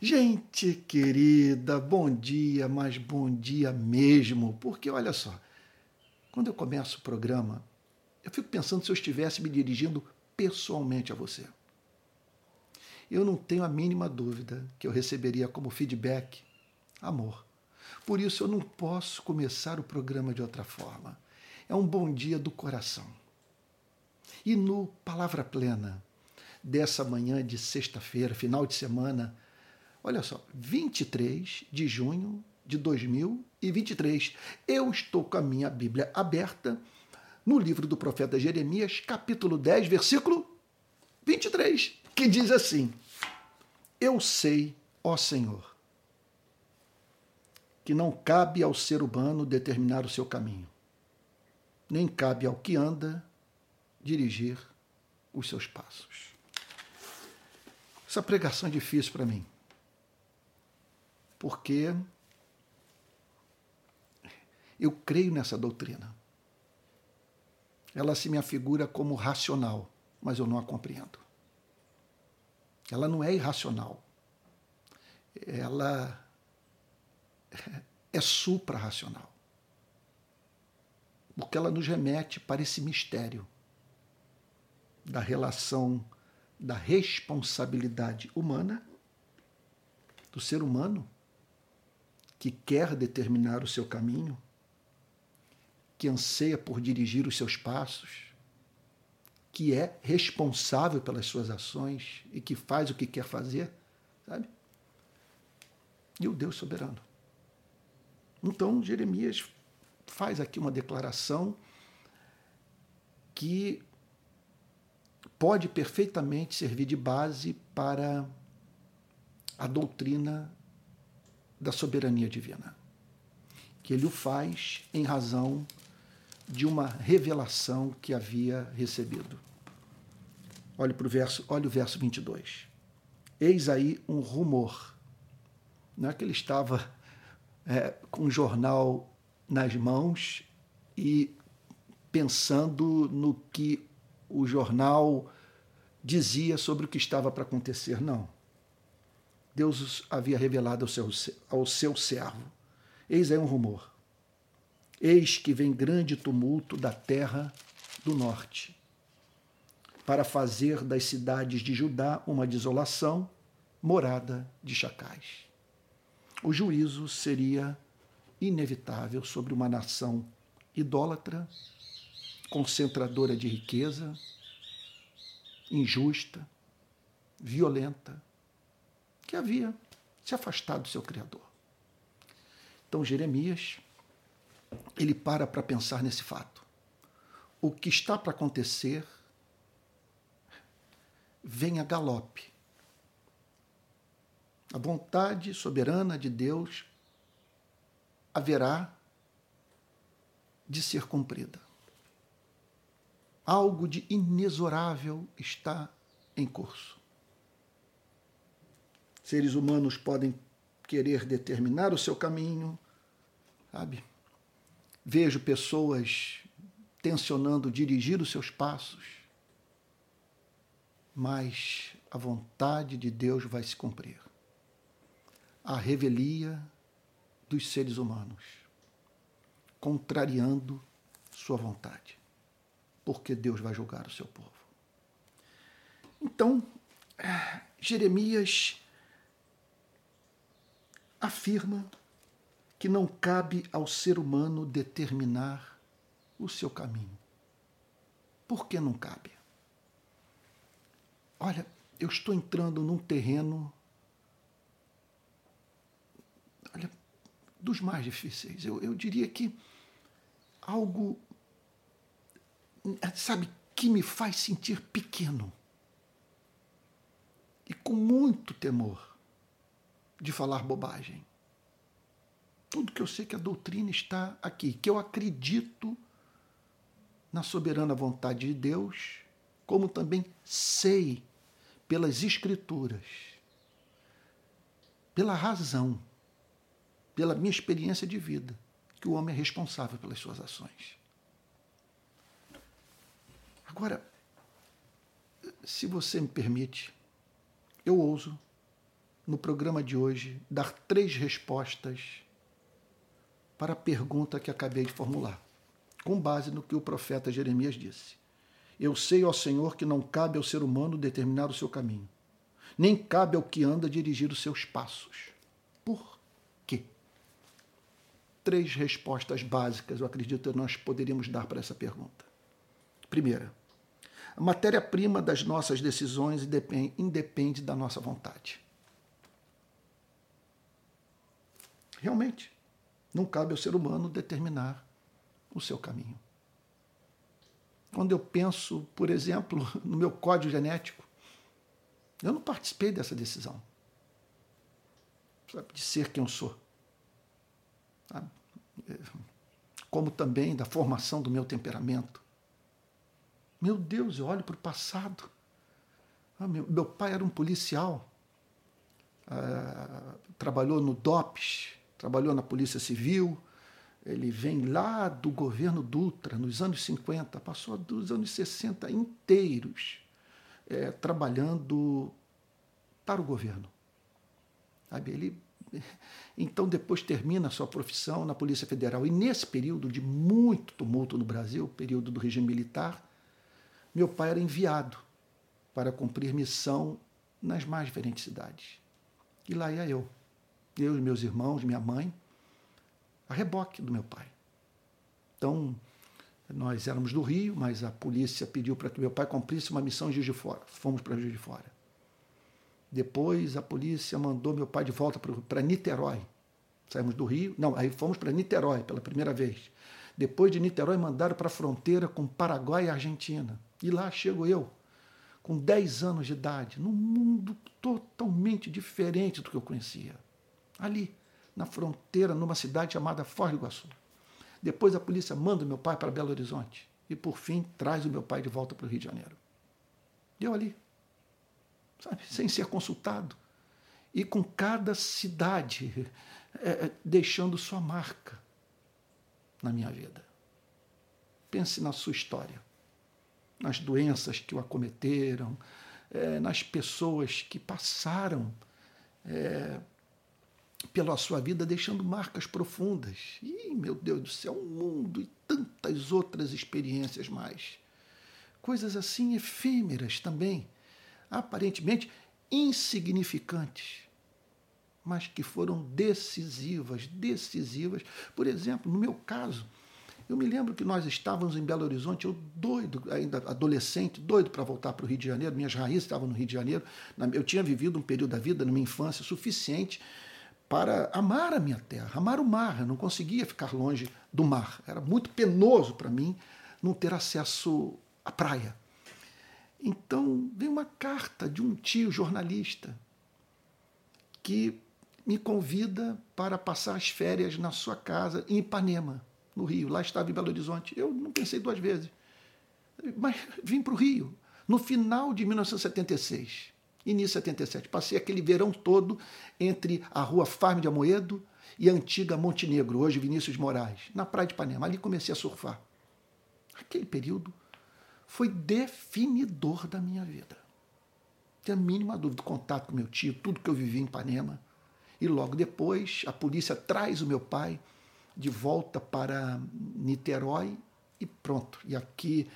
Gente querida, bom dia, mas bom dia mesmo, porque olha só, quando eu começo o programa, eu fico pensando se eu estivesse me dirigindo pessoalmente a você. Eu não tenho a mínima dúvida que eu receberia como feedback amor. Por isso eu não posso começar o programa de outra forma. É um bom dia do coração. E no Palavra Plena dessa manhã de sexta-feira, final de semana, Olha só, 23 de junho de 2023. Eu estou com a minha Bíblia aberta no livro do profeta Jeremias, capítulo 10, versículo 23, que diz assim: Eu sei, ó Senhor, que não cabe ao ser humano determinar o seu caminho, nem cabe ao que anda dirigir os seus passos. Essa pregação é difícil para mim porque eu creio nessa doutrina. Ela se me afigura como racional, mas eu não a compreendo. Ela não é irracional. Ela é supra-racional. Porque ela nos remete para esse mistério da relação da responsabilidade humana, do ser humano, que quer determinar o seu caminho, que anseia por dirigir os seus passos, que é responsável pelas suas ações e que faz o que quer fazer, sabe? E o Deus soberano. Então, Jeremias faz aqui uma declaração que pode perfeitamente servir de base para a doutrina da soberania divina, que ele o faz em razão de uma revelação que havia recebido. Olhe para o verso, olha o verso 22. Eis aí um rumor. Não é que ele estava é, com um jornal nas mãos e pensando no que o jornal dizia sobre o que estava para acontecer. Não. Deus havia revelado ao seu, ao seu servo. Eis aí um rumor. Eis que vem grande tumulto da terra do norte, para fazer das cidades de Judá uma desolação, morada de chacais. O juízo seria inevitável sobre uma nação idólatra, concentradora de riqueza, injusta, violenta, que havia se afastado do seu Criador. Então Jeremias, ele para para pensar nesse fato. O que está para acontecer vem a galope. A vontade soberana de Deus haverá de ser cumprida. Algo de inexorável está em curso seres humanos podem querer determinar o seu caminho, sabe? Vejo pessoas tensionando dirigir os seus passos, mas a vontade de Deus vai se cumprir. A revelia dos seres humanos, contrariando sua vontade, porque Deus vai julgar o seu povo. Então, Jeremias afirma que não cabe ao ser humano determinar o seu caminho. Por que não cabe? Olha, eu estou entrando num terreno olha, dos mais difíceis. Eu, eu diria que algo, sabe, que me faz sentir pequeno e com muito temor de falar bobagem. Tudo que eu sei que a doutrina está aqui, que eu acredito na soberana vontade de Deus, como também sei pelas Escrituras, pela razão, pela minha experiência de vida, que o homem é responsável pelas suas ações. Agora, se você me permite, eu ouso no programa de hoje, dar três respostas para a pergunta que acabei de formular, com base no que o profeta Jeremias disse. Eu sei, ó Senhor, que não cabe ao ser humano determinar o seu caminho, nem cabe ao que anda dirigir os seus passos. Por quê? Três respostas básicas, eu acredito que nós poderíamos dar para essa pergunta. Primeira, a matéria-prima das nossas decisões independe da nossa vontade. Realmente, não cabe ao ser humano determinar o seu caminho. Quando eu penso, por exemplo, no meu código genético, eu não participei dessa decisão sabe, de ser quem eu sou. Como também da formação do meu temperamento. Meu Deus, eu olho para o passado. Ah, meu, meu, pai era um policial, ah, trabalhou no DOPS, trabalhou na Polícia Civil. Ele vem lá do governo Dutra, nos anos 50, passou dos anos 60 inteiros é, trabalhando para o governo. Sabe? Ele, então, depois termina a sua profissão na Polícia Federal. E nesse período de muito tumulto no Brasil, período do regime militar, meu pai era enviado para cumprir missão nas mais diferentes cidades. E lá ia eu, eu e meus irmãos, minha mãe, a reboque do meu pai. Então, nós éramos do Rio, mas a polícia pediu para que meu pai cumprisse uma missão em Juiz de Fora. Fomos para Juiz de Fora. Depois a polícia mandou meu pai de volta para Niterói. Saímos do Rio, não, aí fomos para Niterói pela primeira vez. Depois de Niterói, mandaram para a fronteira com Paraguai e Argentina. E lá chego eu, com 10 anos de idade, num mundo totalmente diferente do que eu conhecia. Ali, na fronteira, numa cidade chamada Foz do Iguaçu. Depois a polícia manda meu pai para Belo Horizonte. E, por fim, traz o meu pai de volta para o Rio de Janeiro. Eu ali, sabe, sem ser consultado. E com cada cidade é, deixando sua marca na minha vida. Pense na sua história nas doenças que o acometeram, é, nas pessoas que passaram é, pela sua vida deixando marcas profundas. E, meu Deus do céu, um mundo e tantas outras experiências mais. Coisas assim efêmeras também, aparentemente insignificantes, mas que foram decisivas, decisivas. Por exemplo, no meu caso, eu me lembro que nós estávamos em Belo Horizonte, eu doido, ainda adolescente, doido para voltar para o Rio de Janeiro, minhas raízes estavam no Rio de Janeiro. Eu tinha vivido um período da vida, na minha infância, suficiente para amar a minha terra, amar o mar. Eu não conseguia ficar longe do mar. Era muito penoso para mim não ter acesso à praia. Então, veio uma carta de um tio jornalista que me convida para passar as férias na sua casa em Ipanema no Rio. Lá estava em Belo Horizonte. Eu não pensei duas vezes. Mas vim para o Rio. No final de 1976, início de 77, passei aquele verão todo entre a rua Farm de Amoedo e a antiga Montenegro, hoje Vinícius Moraes, na Praia de Ipanema. Ali comecei a surfar. Aquele período foi definidor da minha vida. Tenho a mínima dúvida, contato com meu tio, tudo que eu vivi em Ipanema. E logo depois, a polícia traz o meu pai de volta para Niterói e pronto. E aqui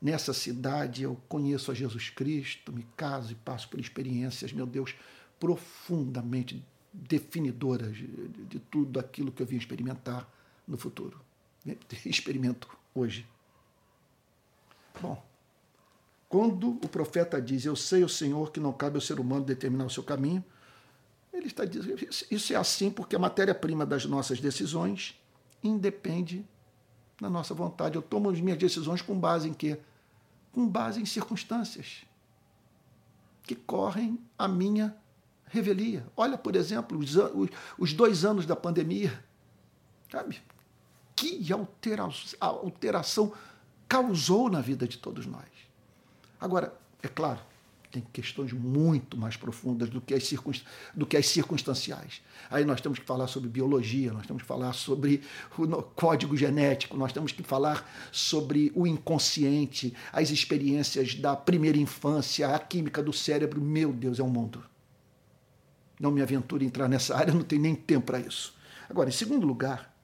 nessa cidade eu conheço a Jesus Cristo, me caso e passo por experiências, meu Deus, profundamente definidoras de, de tudo aquilo que eu vim experimentar no futuro. Experimento hoje. Bom, quando o profeta diz: Eu sei o Senhor que não cabe ao ser humano determinar o seu caminho, ele está dizendo: Isso é assim porque a matéria-prima das nossas decisões independe da nossa vontade. Eu tomo as minhas decisões com base em quê? Com base em circunstâncias que correm a minha revelia. Olha, por exemplo, os, os dois anos da pandemia. Sabe? Que alteração, alteração causou na vida de todos nós. Agora, é claro, tem questões muito mais profundas do que, as do que as circunstanciais. Aí nós temos que falar sobre biologia, nós temos que falar sobre o código genético, nós temos que falar sobre o inconsciente, as experiências da primeira infância, a química do cérebro. Meu Deus, é um mundo. Não me aventuro em entrar nessa área, não tenho nem tempo para isso. Agora, em segundo lugar,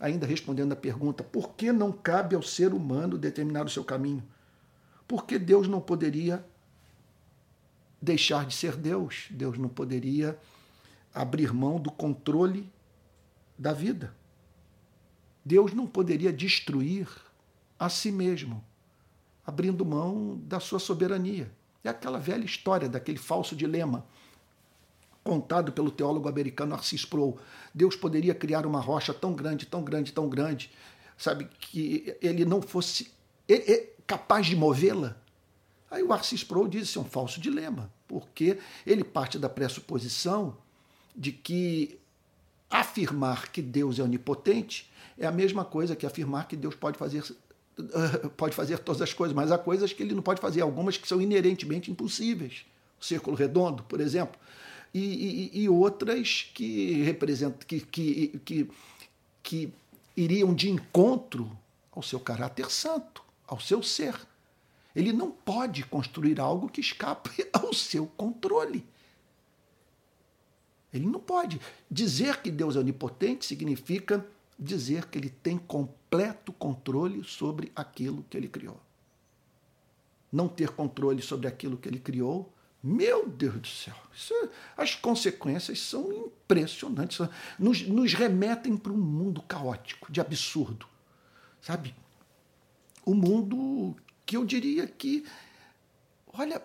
ainda respondendo à pergunta, por que não cabe ao ser humano determinar o seu caminho? Por que Deus não poderia deixar de ser Deus? Deus não poderia abrir mão do controle da vida. Deus não poderia destruir a si mesmo, abrindo mão da sua soberania. É aquela velha história daquele falso dilema contado pelo teólogo americano Arcis Sproul. Deus poderia criar uma rocha tão grande, tão grande, tão grande, sabe, que ele não fosse capaz de movê-la. Aí o Arcis Sproul diz isso é um falso dilema, porque ele parte da pressuposição de que afirmar que Deus é onipotente é a mesma coisa que afirmar que Deus pode fazer pode fazer todas as coisas, mas há coisas que ele não pode fazer, algumas que são inerentemente impossíveis. O círculo redondo, por exemplo, e, e, e outras que representam, que, que, que, que iriam de encontro ao seu caráter santo, ao seu ser. Ele não pode construir algo que escape ao seu controle. Ele não pode. Dizer que Deus é onipotente significa dizer que ele tem completo controle sobre aquilo que ele criou. Não ter controle sobre aquilo que ele criou, meu Deus do céu, isso, é, as consequências são impressionantes, nos, nos remetem para um mundo caótico, de absurdo, sabe? O mundo que eu diria que, olha,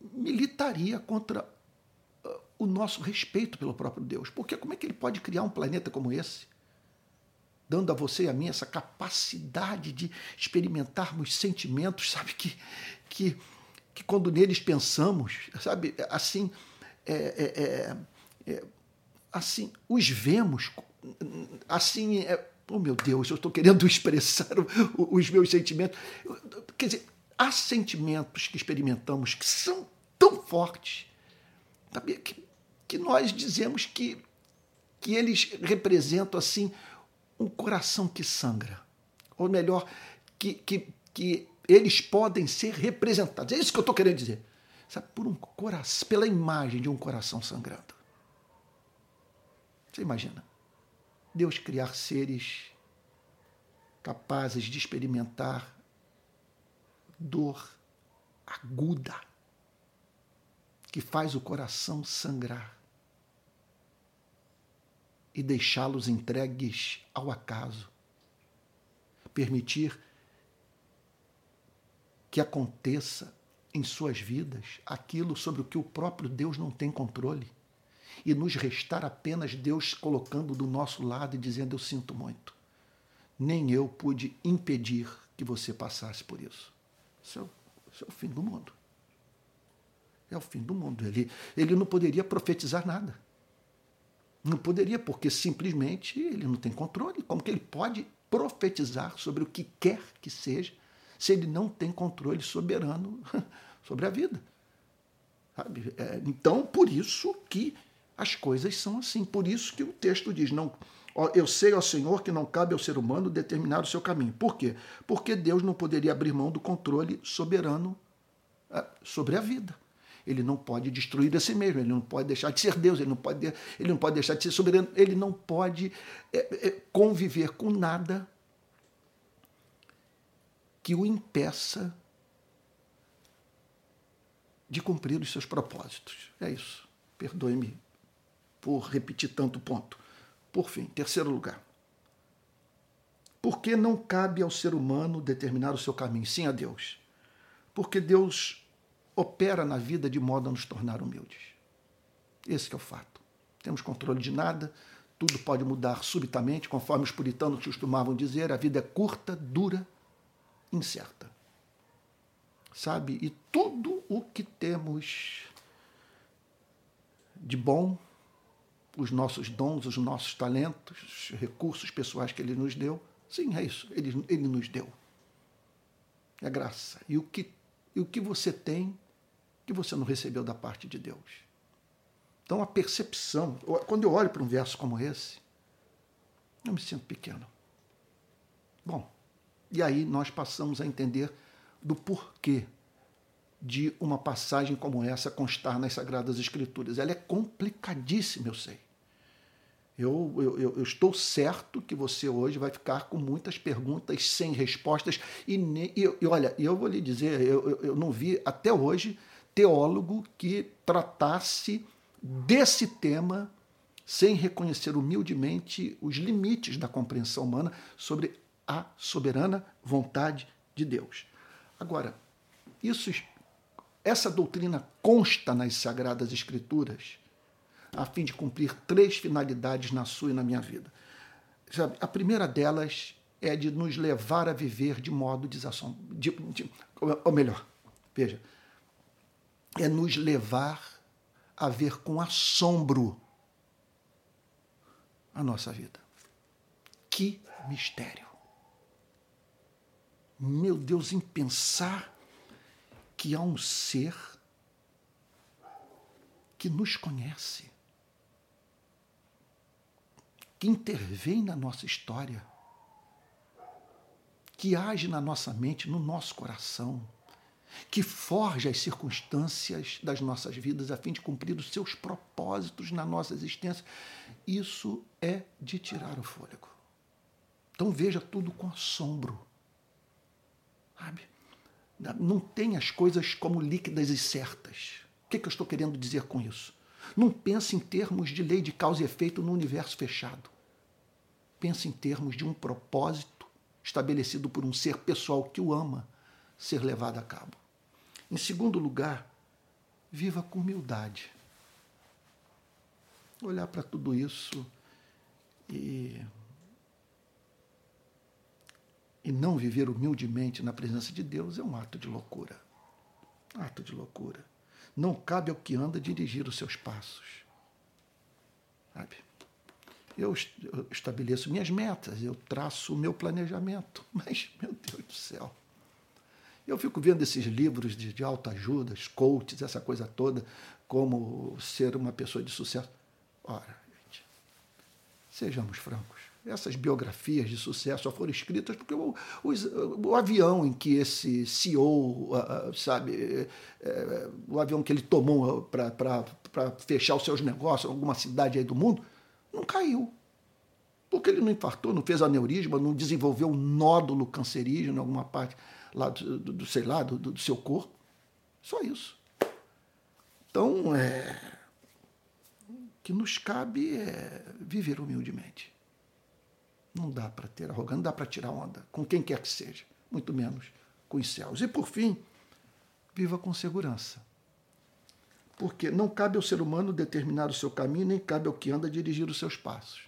militaria contra uh, o nosso respeito pelo próprio Deus. Porque como é que ele pode criar um planeta como esse? dando a você e a mim essa capacidade de experimentarmos sentimentos, sabe, que, que, que quando neles pensamos, sabe, assim, é, é, é, é assim, os vemos, assim, é, oh meu Deus, eu estou querendo expressar os meus sentimentos. Quer dizer, há sentimentos que experimentamos que são tão fortes, sabe, que, que nós dizemos que, que eles representam, assim, um coração que sangra. Ou melhor, que, que, que eles podem ser representados. É isso que eu estou querendo dizer. Sabe, por um coração, pela imagem de um coração sangrando. Você imagina? Deus criar seres capazes de experimentar dor aguda que faz o coração sangrar e deixá-los entregues ao acaso. Permitir que aconteça em suas vidas aquilo sobre o que o próprio Deus não tem controle. E nos restar apenas Deus colocando do nosso lado e dizendo: Eu sinto muito. Nem eu pude impedir que você passasse por isso. Isso é o, isso é o fim do mundo. É o fim do mundo. Ele, ele não poderia profetizar nada. Não poderia, porque simplesmente ele não tem controle. Como que ele pode profetizar sobre o que quer que seja se ele não tem controle soberano sobre a vida? É, então, por isso que as coisas são assim. Por isso que o texto diz: não, eu sei, ó Senhor, que não cabe ao ser humano determinar o seu caminho. Por quê? Porque Deus não poderia abrir mão do controle soberano é, sobre a vida. Ele não pode destruir a si mesmo, ele não pode deixar de ser Deus, ele não pode, ele não pode deixar de ser soberano, ele não pode é, é, conviver com nada que o impeça de cumprir os seus propósitos. É isso. Perdoe-me por repetir tanto ponto. Por fim, terceiro lugar. Por que não cabe ao ser humano determinar o seu caminho? Sim a Deus. Porque Deus opera na vida de modo a nos tornar humildes. Esse é o fato. Temos controle de nada, tudo pode mudar subitamente, conforme os puritanos costumavam dizer, a vida é curta, dura, incerta. Sabe? E tudo o que temos de bom, os nossos dons, os nossos talentos, os recursos pessoais que ele nos deu, sim, é isso, ele, ele nos deu. É graça. E o que, e o que você tem que você não recebeu da parte de Deus. Então a percepção, quando eu olho para um verso como esse, eu me sinto pequeno. Bom, e aí nós passamos a entender do porquê de uma passagem como essa constar nas Sagradas Escrituras. Ela é complicadíssima, eu sei. Eu, eu, eu, estou certo que você hoje vai ficar com muitas perguntas sem respostas. E, e, e olha, eu vou lhe dizer, eu, eu não vi até hoje teólogo que tratasse desse tema sem reconhecer humildemente os limites da compreensão humana sobre a soberana vontade de Deus. Agora, isso, essa doutrina consta nas Sagradas Escrituras a fim de cumprir três finalidades na sua e na minha vida. A primeira delas é de nos levar a viver de modo desassombrado. De, de, ou melhor, veja, é nos levar a ver com assombro a nossa vida. Que mistério! Meu Deus, em pensar que há um ser que nos conhece, que intervém na nossa história, que age na nossa mente, no nosso coração, que forja as circunstâncias das nossas vidas a fim de cumprir os seus propósitos na nossa existência. Isso é de tirar o fôlego. Então veja tudo com assombro. Sabe? Não tem as coisas como líquidas e certas. O que, que eu estou querendo dizer com isso? Não pense em termos de lei de causa e efeito no universo fechado pensa em termos de um propósito estabelecido por um ser pessoal que o ama ser levado a cabo. Em segundo lugar, viva com humildade. Olhar para tudo isso e, e não viver humildemente na presença de Deus é um ato de loucura. Ato de loucura. Não cabe ao que anda dirigir os seus passos. Sabe? eu estabeleço minhas metas, eu traço o meu planejamento. Mas, meu Deus do céu, eu fico vendo esses livros de, de autoajuda, coaches, essa coisa toda, como ser uma pessoa de sucesso. Ora, gente, sejamos francos. Essas biografias de sucesso só foram escritas porque o, o, o avião em que esse CEO, sabe, é, o avião que ele tomou para fechar os seus negócios em alguma cidade aí do mundo, não caiu. Porque ele não infartou, não fez aneurisma, não desenvolveu um nódulo cancerígeno em alguma parte lá do, do, do sei lá, do, do, seu corpo. Só isso. Então, é, o que nos cabe é viver humildemente. Não dá para ter arrogância, não dá para tirar onda com quem quer que seja, muito menos com os céus. E por fim, viva com segurança. Porque não cabe ao ser humano determinar o seu caminho, nem cabe ao que anda dirigir os seus passos.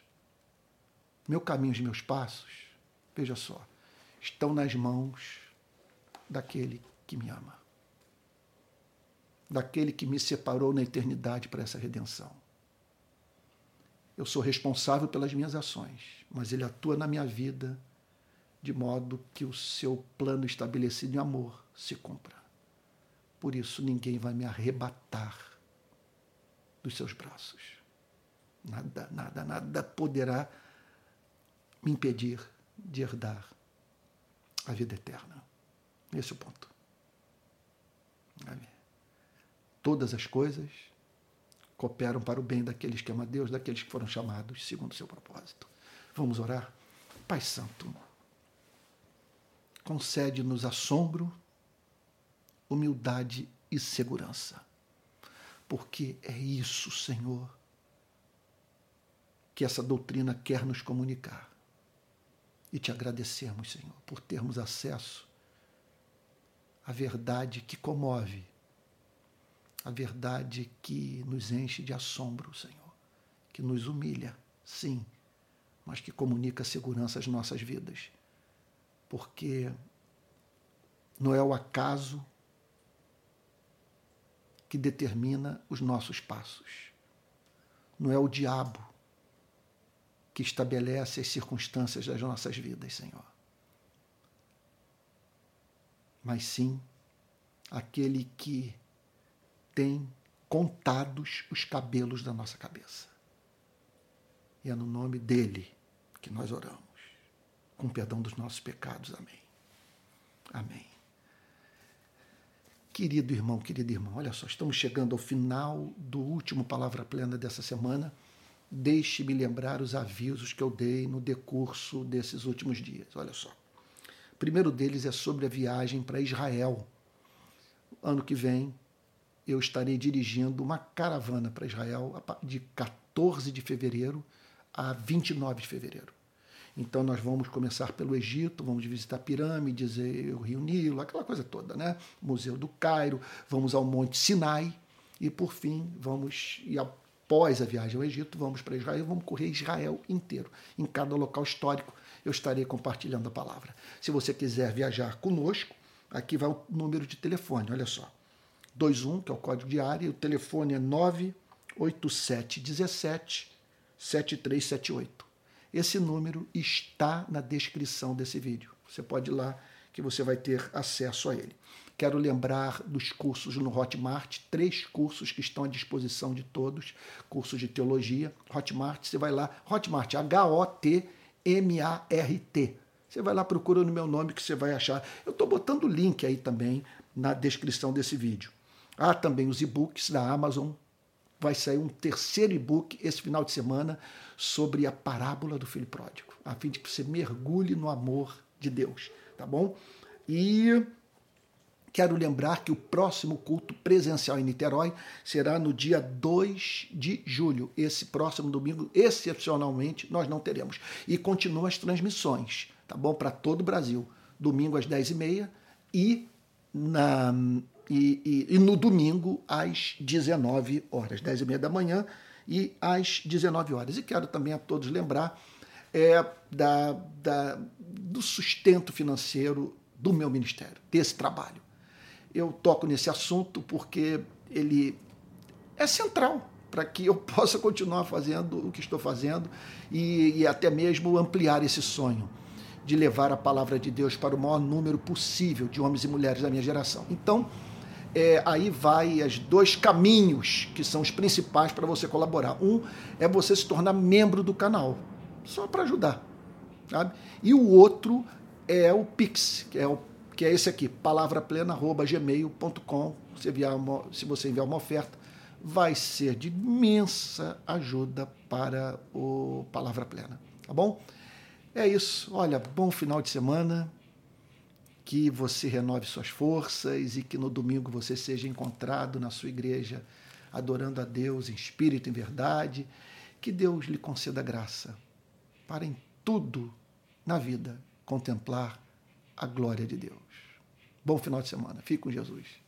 Meu caminho e meus passos, veja só, estão nas mãos daquele que me ama. Daquele que me separou na eternidade para essa redenção. Eu sou responsável pelas minhas ações, mas ele atua na minha vida de modo que o seu plano estabelecido em amor se cumpra. Por isso ninguém vai me arrebatar dos seus braços. Nada, nada, nada poderá me impedir de herdar a vida eterna. Esse é o ponto. Todas as coisas cooperam para o bem daqueles que amam a Deus, daqueles que foram chamados segundo o seu propósito. Vamos orar? Pai Santo, concede-nos assombro humildade e segurança. Porque é isso, Senhor, que essa doutrina quer nos comunicar. E te agradecemos, Senhor, por termos acesso à verdade que comove, a verdade que nos enche de assombro, Senhor, que nos humilha, sim, mas que comunica segurança às nossas vidas. Porque não é o acaso que determina os nossos passos. Não é o diabo que estabelece as circunstâncias das nossas vidas, Senhor. Mas sim aquele que tem contados os cabelos da nossa cabeça. E é no nome dele que nós oramos, com perdão dos nossos pecados. Amém. Amém. Querido irmão, querida irmã, olha só, estamos chegando ao final do último Palavra Plena dessa semana. Deixe-me lembrar os avisos que eu dei no decurso desses últimos dias. Olha só. O primeiro deles é sobre a viagem para Israel. Ano que vem, eu estarei dirigindo uma caravana para Israel de 14 de fevereiro a 29 de fevereiro. Então nós vamos começar pelo Egito, vamos visitar pirâmides, o Rio Nilo, aquela coisa toda, né? Museu do Cairo, vamos ao Monte Sinai e por fim vamos e após a viagem ao Egito vamos para Israel, vamos correr Israel inteiro, em cada local histórico eu estarei compartilhando a palavra. Se você quiser viajar conosco, aqui vai o número de telefone, olha só. 21, que é o código de área, e o telefone é 98717 7378. Esse número está na descrição desse vídeo. Você pode ir lá que você vai ter acesso a ele. Quero lembrar dos cursos no Hotmart, três cursos que estão à disposição de todos, cursos de teologia. Hotmart, você vai lá, Hotmart, H-O-T-M-A-R-T. Você vai lá, procura no meu nome que você vai achar. Eu estou botando o link aí também na descrição desse vídeo. Há também os e-books da Amazon, vai sair um terceiro e-book esse final de semana sobre a parábola do filho pródigo, a fim de que você mergulhe no amor de Deus, tá bom? E quero lembrar que o próximo culto presencial em Niterói será no dia 2 de julho. Esse próximo domingo, excepcionalmente, nós não teremos. E continuam as transmissões, tá bom? Para todo o Brasil. Domingo às 10h30 e na e, e, e, no domingo às 19 horas, 10 e meia da manhã e às 19 horas. E quero também a todos lembrar é, da, da, do sustento financeiro do meu ministério, desse trabalho. Eu toco nesse assunto porque ele é central para que eu possa continuar fazendo o que estou fazendo e, e até mesmo ampliar esse sonho de levar a palavra de Deus para o maior número possível de homens e mulheres da minha geração. Então, é, aí vai os dois caminhos que são os principais para você colaborar. Um é você se tornar membro do canal, só para ajudar. Sabe? E o outro é o Pix, que é, o, que é esse aqui, palavraplena.gmail.com. Se, se você enviar uma oferta, vai ser de imensa ajuda para o Palavra Plena. Tá bom? É isso. Olha, bom final de semana que você renove suas forças e que no domingo você seja encontrado na sua igreja adorando a Deus em espírito e em verdade. Que Deus lhe conceda graça para em tudo na vida contemplar a glória de Deus. Bom final de semana. Fique com Jesus.